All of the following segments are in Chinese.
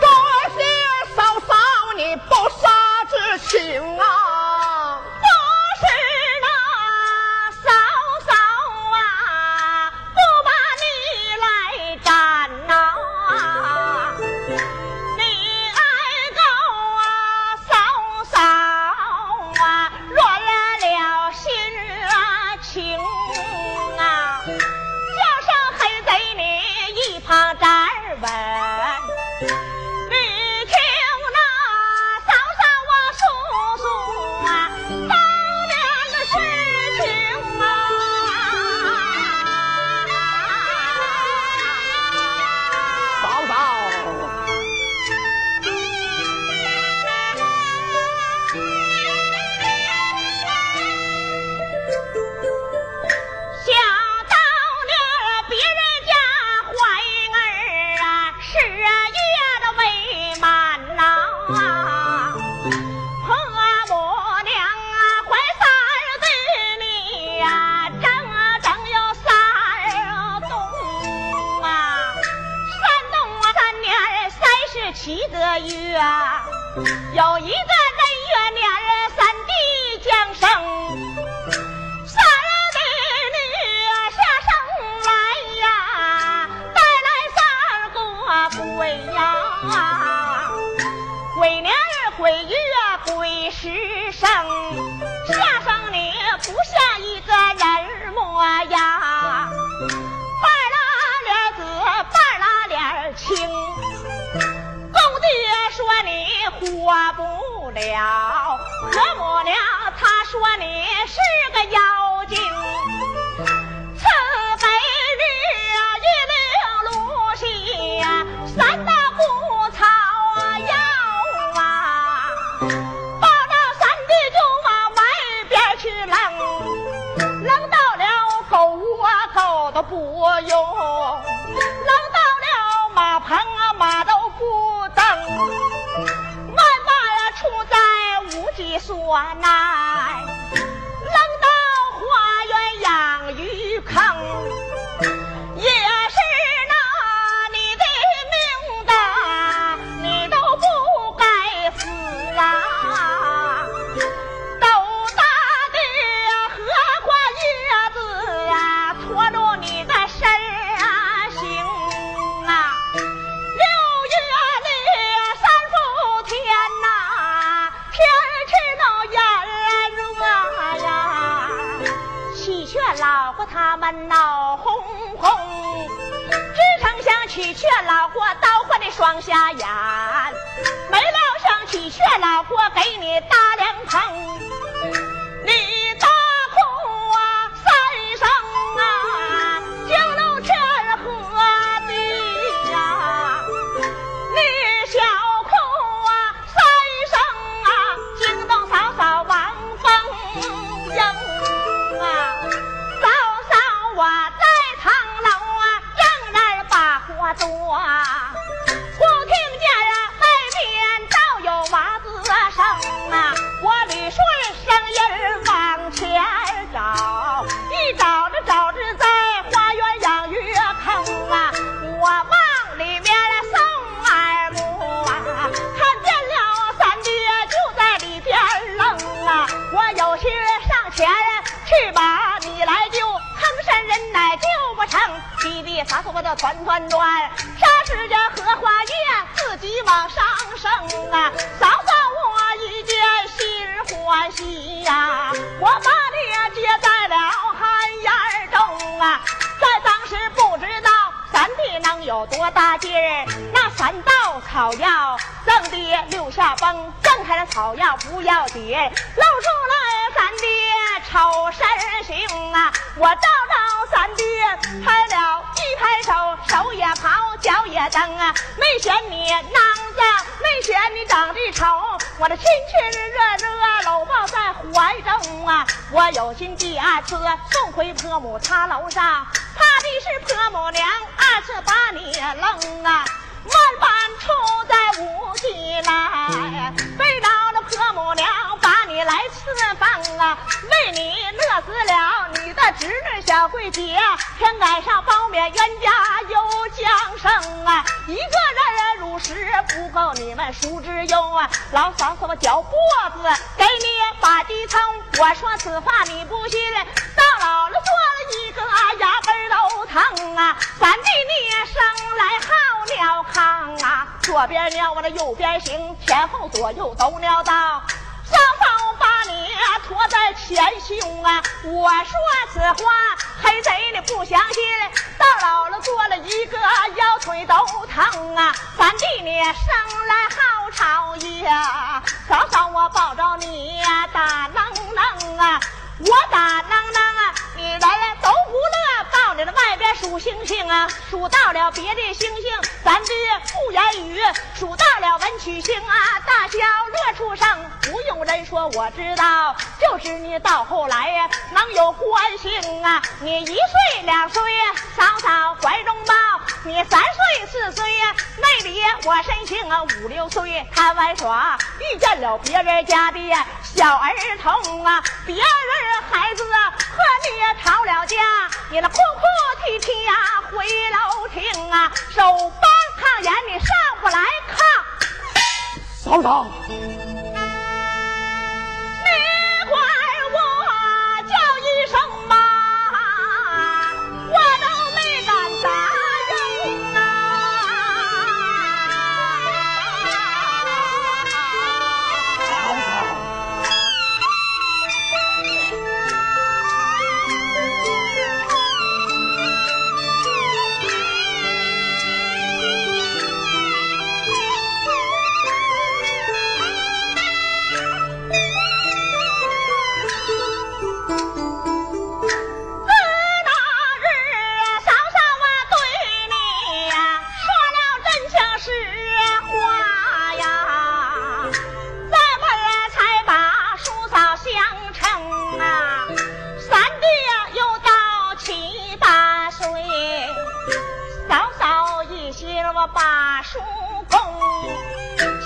多谢嫂嫂你不杀之情啊我那有多大劲儿，那三道草药正的六下风，挣开了草药不要紧，露出来咱的丑身形啊，我照照咱的拍了一拍手，手也刨，脚也蹬啊，没选你那子，没嫌你长得丑，我的亲亲热热搂抱在怀中啊，我有心第二次送回婆母她楼上，怕的是婆母娘二次把你扔啊，万般处在无计来，为了那婆母娘把你来伺放啊，为你乐死了你的侄女小桂姐，天赶上包勉冤家又降生啊，一个人如食不够你们叔之用啊，老嫂子我脚脖子给你把地疼，我说此话你不信，到老了做了一个牙根都疼啊，三弟你生来好尿炕啊，左边尿我的右边行，前后左右都尿到。坐在前胸啊！我说此话，黑贼你不相信。到老了做了一个腰腿都疼啊！咱弟你生来好吵呀！早早我抱着你呀，打愣愣啊！我打愣愣啊！你来呀，数星星啊！数到了别的星星，咱的不言语；数到了文曲星啊，大小乐处生，不用人说，我知道，就是你到后来呀，能有关心啊！你一岁两岁，嫂嫂怀中抱；你三岁四岁，妹里我身形啊五六岁，贪玩耍，遇见了别人家的小儿童啊，别人孩子和你吵了架，你那哭哭啼啼呀回楼厅啊，手帮炕沿你上不来炕，嫂嫂，叔公，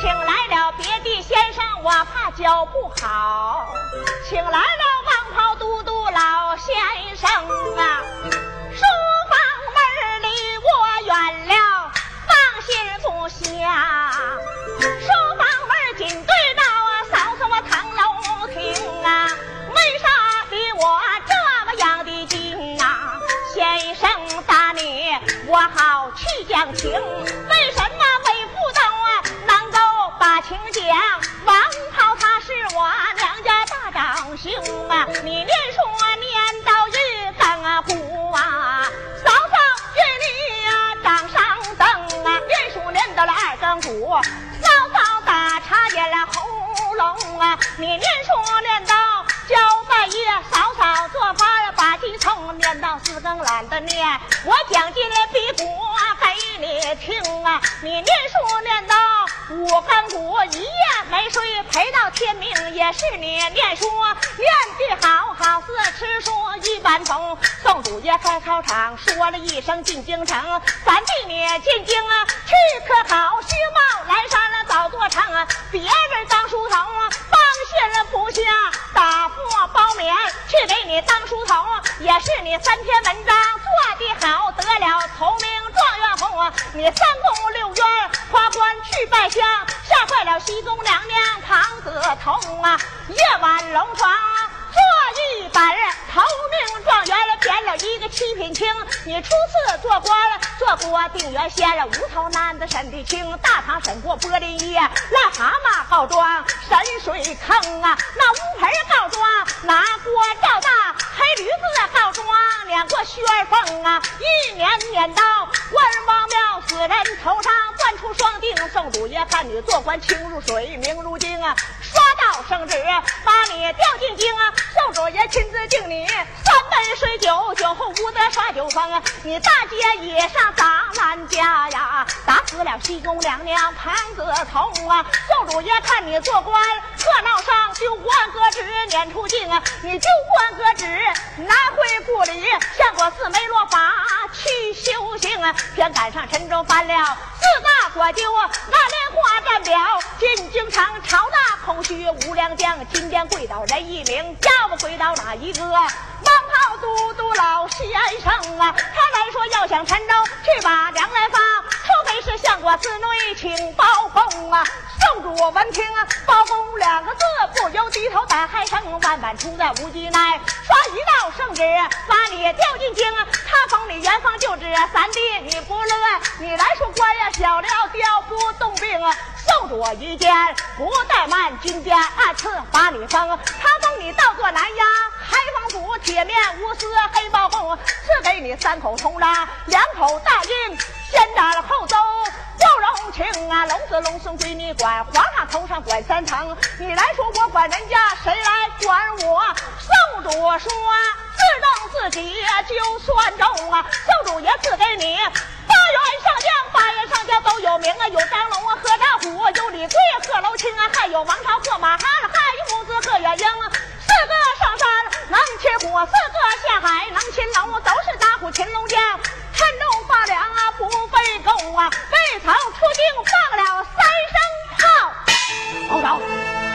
请来了别的先生，我怕教不好，请来了王袍都督老先生啊。书房门离我远了，放心不下。书房门紧对到啊，嫂嫂我堂楼厅啊，为啥比我这么样的近啊、先生打你，我好去讲情。情讲？王涛他是我娘家大长兄啊，你念书念到一更鼓啊，嫂嫂愿你呀掌上灯啊，念书念到了二更鼓，嫂嫂打茶咽了喉咙啊，你念书念到交半夜，嫂嫂做饭把鸡葱念到四更懒得念，我讲进了比鼓啊给你听啊，你念书念到五更，一夜没睡，陪到天明也是你念书，念的好好似吃书一般从。宋祖爷开考场说了一声进京城，咱弟你进京啊去科考，虚报来山了早做成啊，别人当书童啊，帮县了不下，打破包勉去给你当书童，也是你三篇文章做的好，得了头名状元红你三宫六院花冠去拜相，吓坏了西宫娘娘唐子童啊，夜晚龙床。做一本头名状元了，编了一个七品清。你初次做官，做过定远县乌头男子审的清，大堂审过柏林爷，癞蛤蟆告状深水坑啊，那乌盆告状拿锅照大，黑驴子告状撵过薛凤啊，一年撵到关王庙死人头上，官出双定，圣主爷看你做官清如水，明如镜啊，刷到圣旨把你调进京啊，圣主爷亲自敬你三杯水酒，酒后无得耍酒疯啊，你大街也上砸俺家呀，打死了西宫娘娘潘子彤啊，圣主爷看你做官热闹上丢官革职撵出境啊，你丢官革职拿回故里，相国寺没落法去修行啊，偏赶上陈州搬了四大国舅啊，那莲花站表进京城，朝大空虚无良将，今天跪倒人一名，要不跪倒哪一个？王炮都督老先生啊，他来说要想陈州去把粮来发，除非是相国寺内请包公啊。圣主闻听啊，包公两个字不由低头打嗨声，万般出在无极奈，刷一道圣旨把你调进京，他封你元方就职三弟，你不乐，你来说官呀小了调不动兵啊，圣主一见不怠慢，军监二次把你封，他封你倒做南衙开封府铁面无私黑包公，赐给你三口铜章，两口大印，先斩后奏。不容情啊，龙子龙孙归你管，皇上头上管三层，你来说我管人家，谁来管我？圣主说，自正自己就算中啊，圣主也赐给你八员上将，八员上将都有名啊，有张龙啊，贺大虎，有李贵，贺楼清啊，还有王朝贺马汉，还有母子贺元英啊，四个上山能骑虎，四个下海能擒龙，都是打虎擒龙将。山中发粮啊，不费工啊，未曾出京放了三声炮。报道。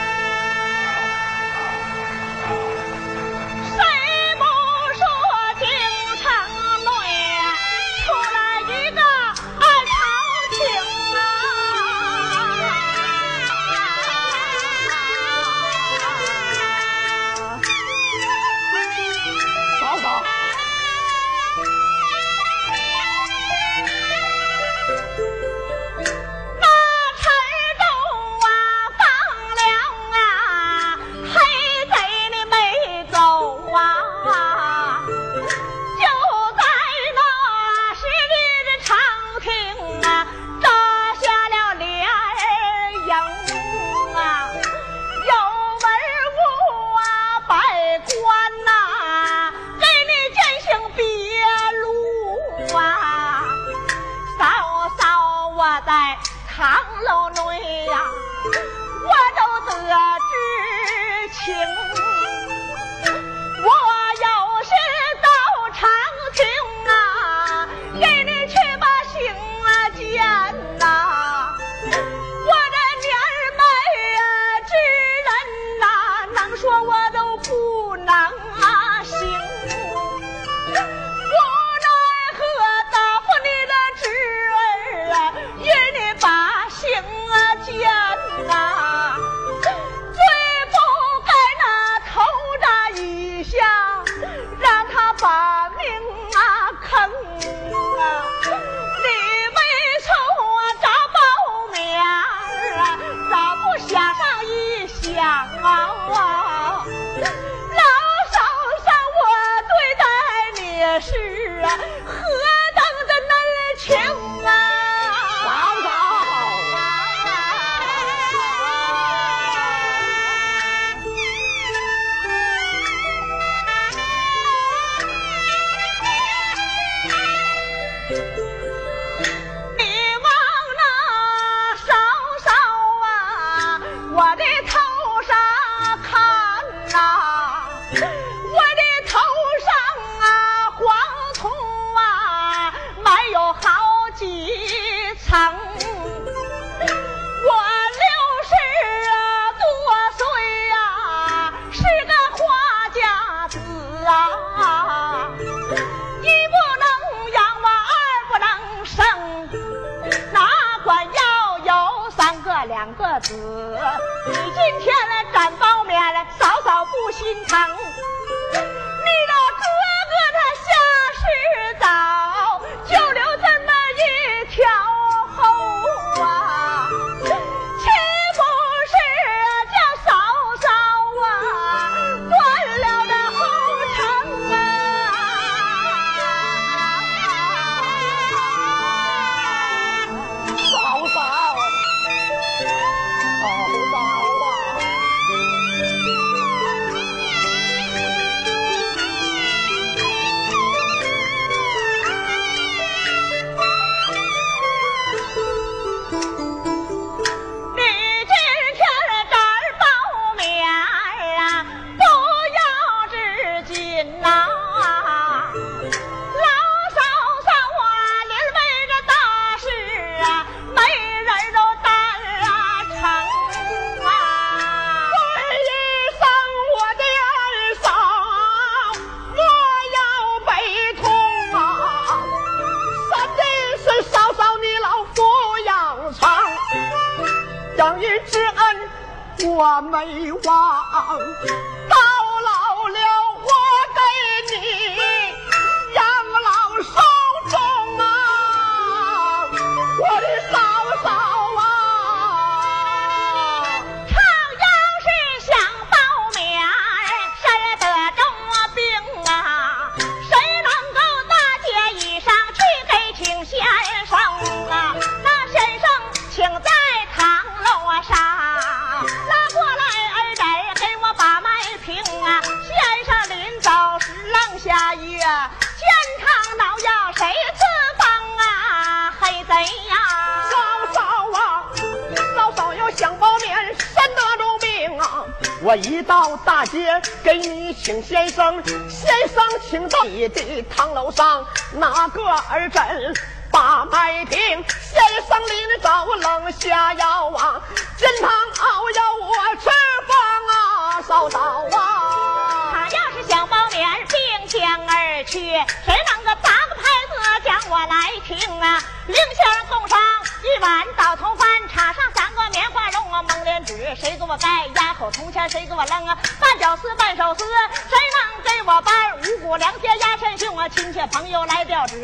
我一到大街给你请先生，先生请到你的堂楼上拿个耳针把脉听，先生临走冷下腰啊，金汤熬药我吃饭啊，嫂嫂啊。他要是想包面并肩而去，谁能个打个牌子将我来听啊？领先送上一碗倒头饭，插上三个棉花蒙脸纸谁给我盖？压口铜钱谁给我扔啊？半脚丝半手丝，谁能给我搬？五谷粮田压身胸啊！亲戚朋友来调纸，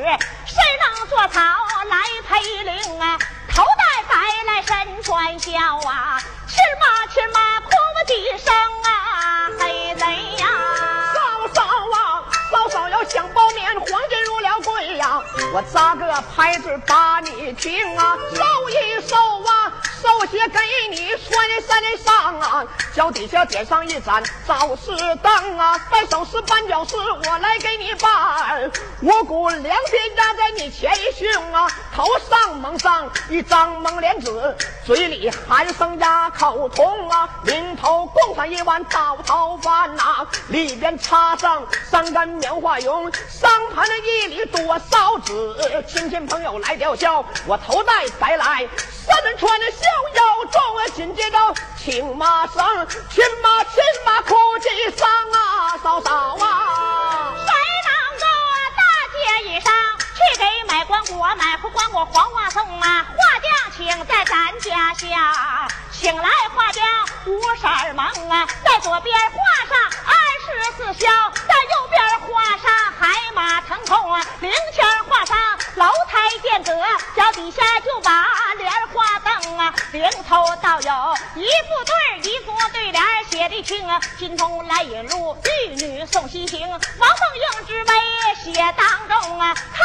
谁能做草来陪灵啊？头戴白来身穿孝啊！亲妈亲妈哭我几声啊！黑贼呀！嫂嫂啊，嫂嫂要想包面，黄金入了柜呀！我扎个牌子把你听啊，收一收寿鞋给你穿山上啊，脚底下点上一盏早市灯啊，摆手势绊脚石，我来给你办。五谷两天压在你前胸啊，头上蒙上一张蒙脸纸，嘴里喊声哑口铜啊，领头供上一碗倒头饭呐，里边插上三根棉花绒，上盘的一里多少纸，亲戚朋友来吊孝，我头戴白来。三人穿的小腰装，紧接着请马上，亲妈亲妈哭几声啊，嫂嫂啊！谁能够啊大街以上去给买棺果，买回瓜果黄花送啊？画匠请在咱家下，请来画匠五色蒙啊，在左边画上二十四孝，在右边画上海马腾空啊，零前画上楼台殿阁，脚底下就把。领头倒有一副对一副对联写的清啊，金童来引路，玉女送西行，王凤英之碑写当中啊，看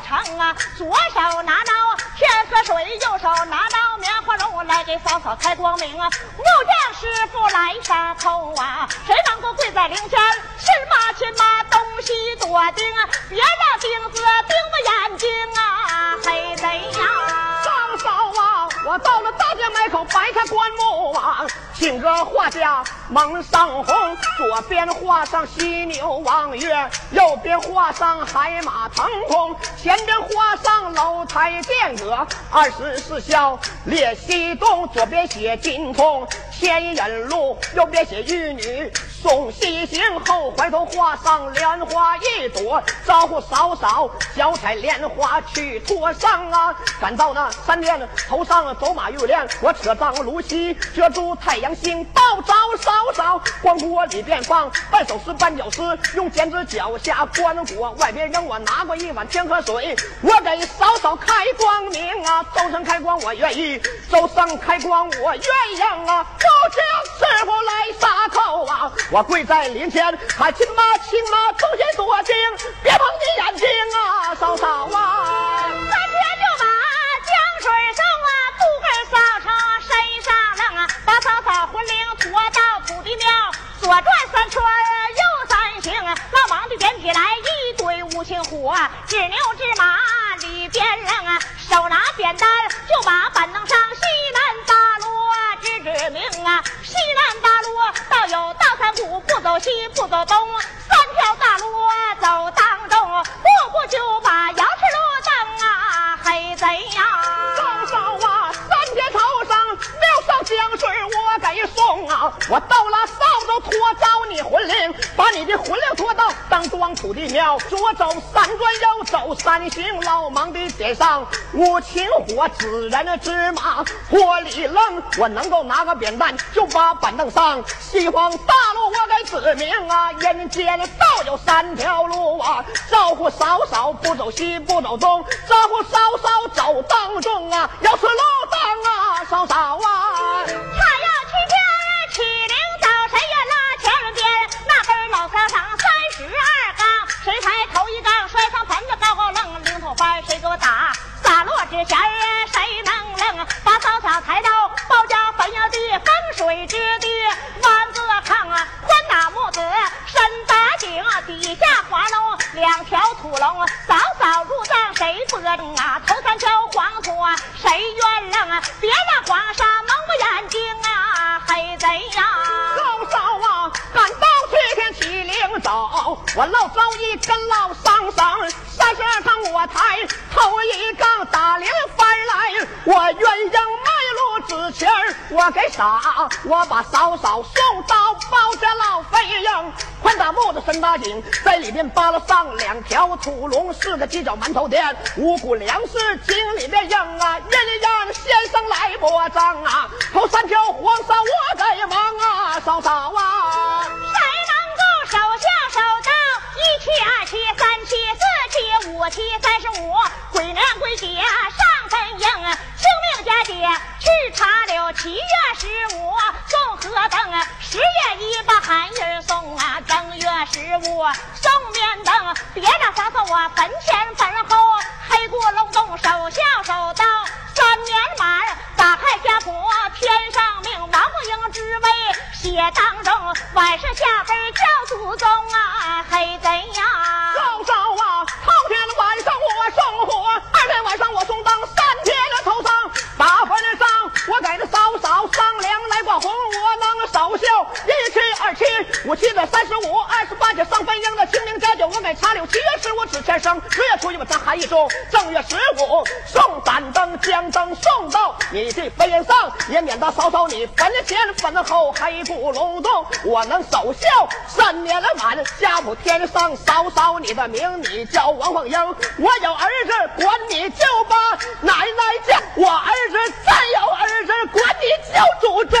成啊，左手拿刀天河水，右手拿刀棉花绒，来给嫂嫂开光明啊，木匠师傅来杀头啊，谁能够跪在灵前，亲妈亲妈东西多钉啊，别让钉子钉到了大殿门口，摆开棺木啊，请个画家蒙上红，左边画上犀牛望月，右边画上海马腾空，前边画上楼台殿阁，二十四孝列西东，左边写金童牵引路，右边写玉女。送西行后，怀头画上莲花一朵，招呼嫂嫂脚踩莲花去托上啊！赶到那山巅头上走马玉莲，我扯上芦席遮住太阳星，倒招嫂嫂光锅里边放半手撕半脚丝，用剪子脚下关火，外边扔我拿过一碗天河水，我给嫂嫂开光明啊！周上开光我愿意，周上开光我鸳鸯啊！不请师傅来撒口啊！我跪在灵前，喊亲妈亲妈，忠心多敬，别碰你眼睛啊，嫂嫂啊！三天就把江水送啊，不跟扫成身上扔啊，把嫂嫂魂灵驮到土地庙，左转三圈右三行啊，老王的。点起来一堆五星火，指牛指马里边扔啊，手拿扁担就把板凳上西南大路指指明啊，西南大路。走西，不走东，三条大路走当中，过不就把羊齿路当啊，黑贼呀！嫂嫂啊，三天头上庙上江水我给送啊，我到了当庄土地庙，左走三转，右走三行，老忙的点上无情火，自人之马，火里愣，我能够拿个扁担就把板凳上。西方大路我该指明啊，人间道有三条路啊，招呼嫂嫂不走西不走东，招呼嫂嫂走当中啊，要是路当啊，嫂嫂啊，他要去天起灵早，谁愿拉前边？那根老条上，谁抬头一杠摔上盆子高高愣，领头翻谁给我打？洒落之前谁能愣？把嫂嫂抬到包家坟要地风水之地，弯个炕啊，宽大木子深大井，底下滑龙两条土龙，嫂嫂入葬谁不中啊？头三条黄土啊谁愿愣啊？别让皇上蒙我眼睛我老早一根老桑桑，三十二杠我抬头一杠打铃翻来，我鸳鸯卖路之前我给傻，我把嫂嫂送到包家老飞营，宽大木子深大井，在里面扒了上两条土龙，四个犄角馒头店，五谷粮食井里面硬啊，人让先生来拨账啊，头三条黄沙我在忙啊，嫂嫂啊，谁能够手下手一七二七三七四七五七三十五，鬼娘鬼姐上坟营，清明佳节去茶柳，七月十五送河灯，十月一把寒衣送啊，正月十五送面灯，别让嫂嫂我坟前坟后黑咕隆咚手孝手刀，写当中，晚上下班叫祖宗啊，黑贼呀！嫂嫂啊，头天晚上我送火，二天晚上我送灯，三天的头上大坟上，我给这嫂嫂商量来挂红，我能少孝一七二七五七的三十五，二十八节上坟营的清明佳节我给茶柳，七月十五纸钱生，十月初一我咱还一盅，正月十五送盏灯将灯送到你的坟上，也免得嫂嫂你坟前坟后黑咕隆冬，我能守孝三年了满，家谱天上嫂嫂你的名你叫王凤英，我有儿子管你就把奶奶叫，我儿子再有儿子管你叫祖宗，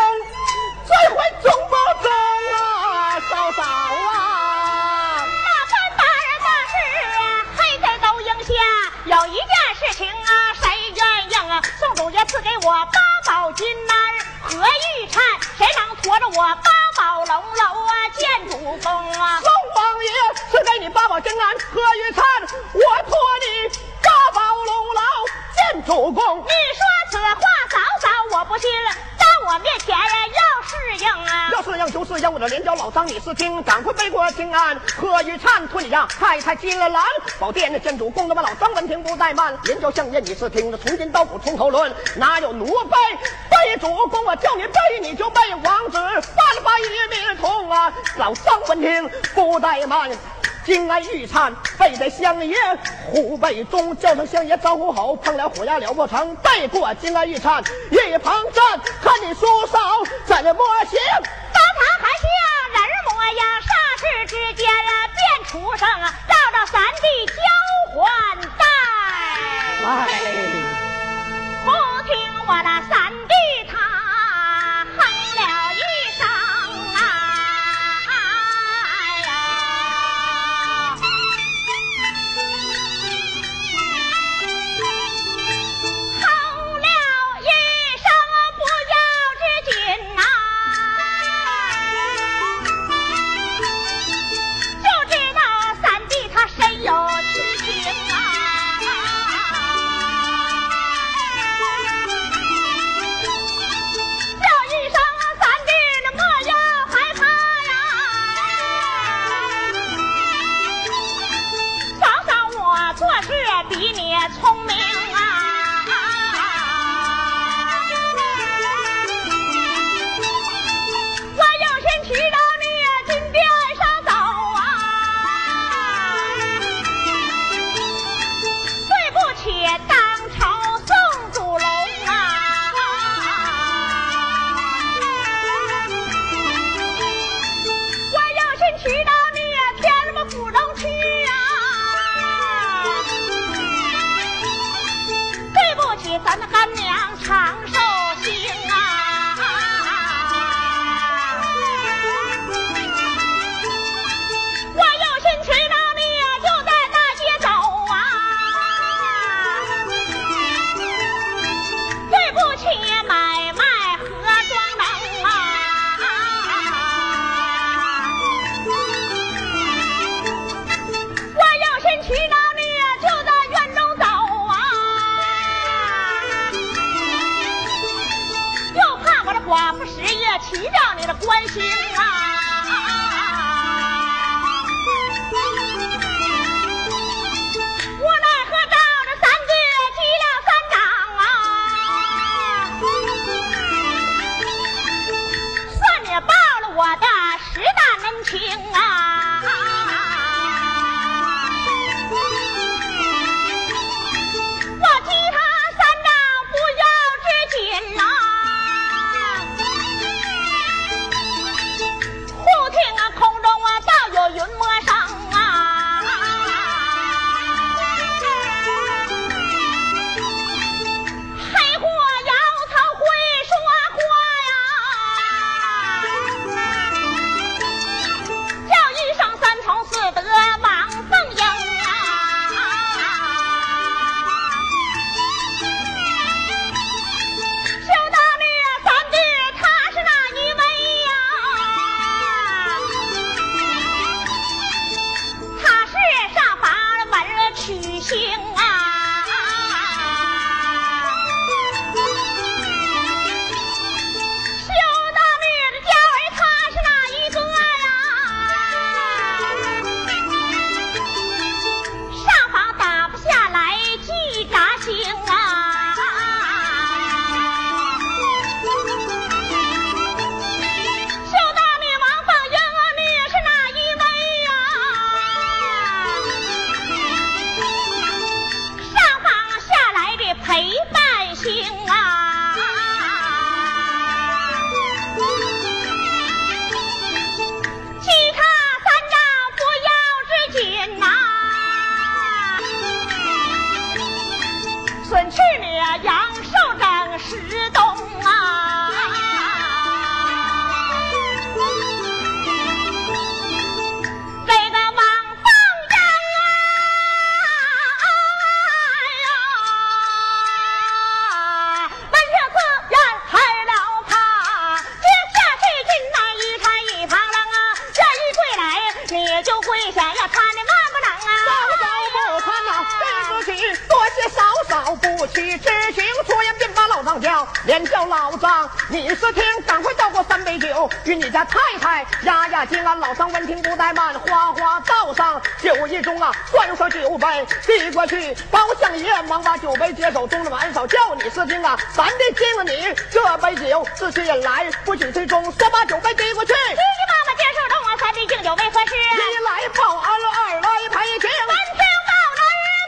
这回中不中啊，嫂嫂啊？那番大人大事，黑贼都应下。有一我八宝金儿何玉灿，谁能驮着我八宝龙楼啊？见主公啊！宋王爷赐给你八宝金鞍何玉灿，我驮你八宝龙楼见主公。你说此话，嫂嫂我不信。到我面前要要是样就适应。我的连叫老张你是听，赶快背过平安。何玉灿托你让太太进了蓝宝殿，见主公那么老张闻听不怠慢，连叫相爷你是听，从今刀斧从头抡，哪有奴婢背主公？我叫你背你就背，王子犯法与民同啊！老张闻听不怠慢。金安玉灿背在相爷虎背中，叫声相爷招呼好，碰了虎牙了不成。背过金安玉灿一旁站，看你叔嫂怎么行？当堂还像人模样，霎时之间啊变畜生，照着三弟交还带。哎，就跪下，要他那万不能啊！上刀不擦，对不起，多谢嫂嫂不屈之情。说言便把老张叫，连叫老张，你是听，赶快倒过三杯酒与你家太太。丫丫，今俺老张闻听不怠慢，花花倒上酒一盅啊，端上酒杯递过去。包相爷忙把酒杯接手中了碗勺，叫你师听啊，咱得敬了你这杯酒，自己也来，不许不松，说把酒杯递过去。爹爹，妈妈，接爹。敬酒为何事？一来报恩，二来赔情，三听报恩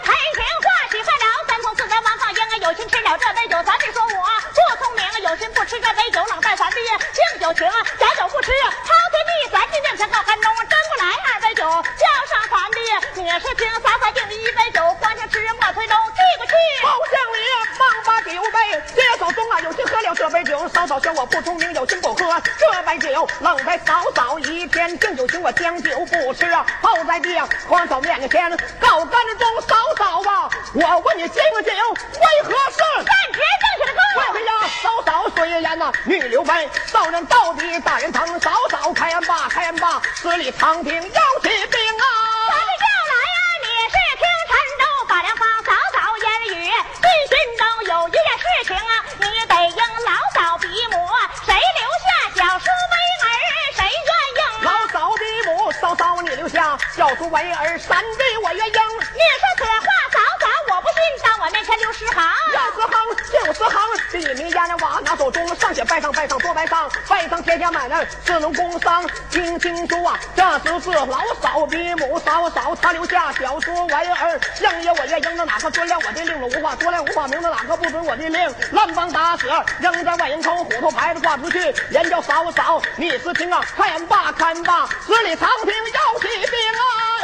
赔情，话喜快了，三从四德王放应有心吃了这杯酒，咱得说我不聪明。有心不吃这杯酒，冷淡三弟敬酒情，假酒不吃，朝天地三弟面前靠山中，争过来二杯酒，叫上三弟，你是听三三敬你一杯酒，光想吃莫推中，递过去。这杯酒，嫂嫂嫌我不聪明，有心不喝这杯酒，冷在嫂嫂一天敬酒情，我将酒不吃啊，泡在地皇嫂面前告干中，嫂嫂啊，我问你敬酒为何事？站直正确的告。哎呀，嫂嫂。岁言呐，女刘备，少人到底大人疼，嫂嫂开恩吧，开恩吧，十里长亭要起兵啊！留下小猪为儿，三弟我愿应。你说，进到，我面前六十行，六十行六十行。一名阎王拿手中，上写拜上拜上多拜上，拜上天下买卖四能工商。听清楚啊，这就是老嫂比母嫂嫂，他留下小说玩意儿。相爷我也应着哪个遵了我的令了无话说来无话明着哪个不准我的令？乱帮打死，扔在外营口，虎头牌子挂出去。言叫嫂嫂，你是听啊，看罢看罢，十里长亭要起兵啊！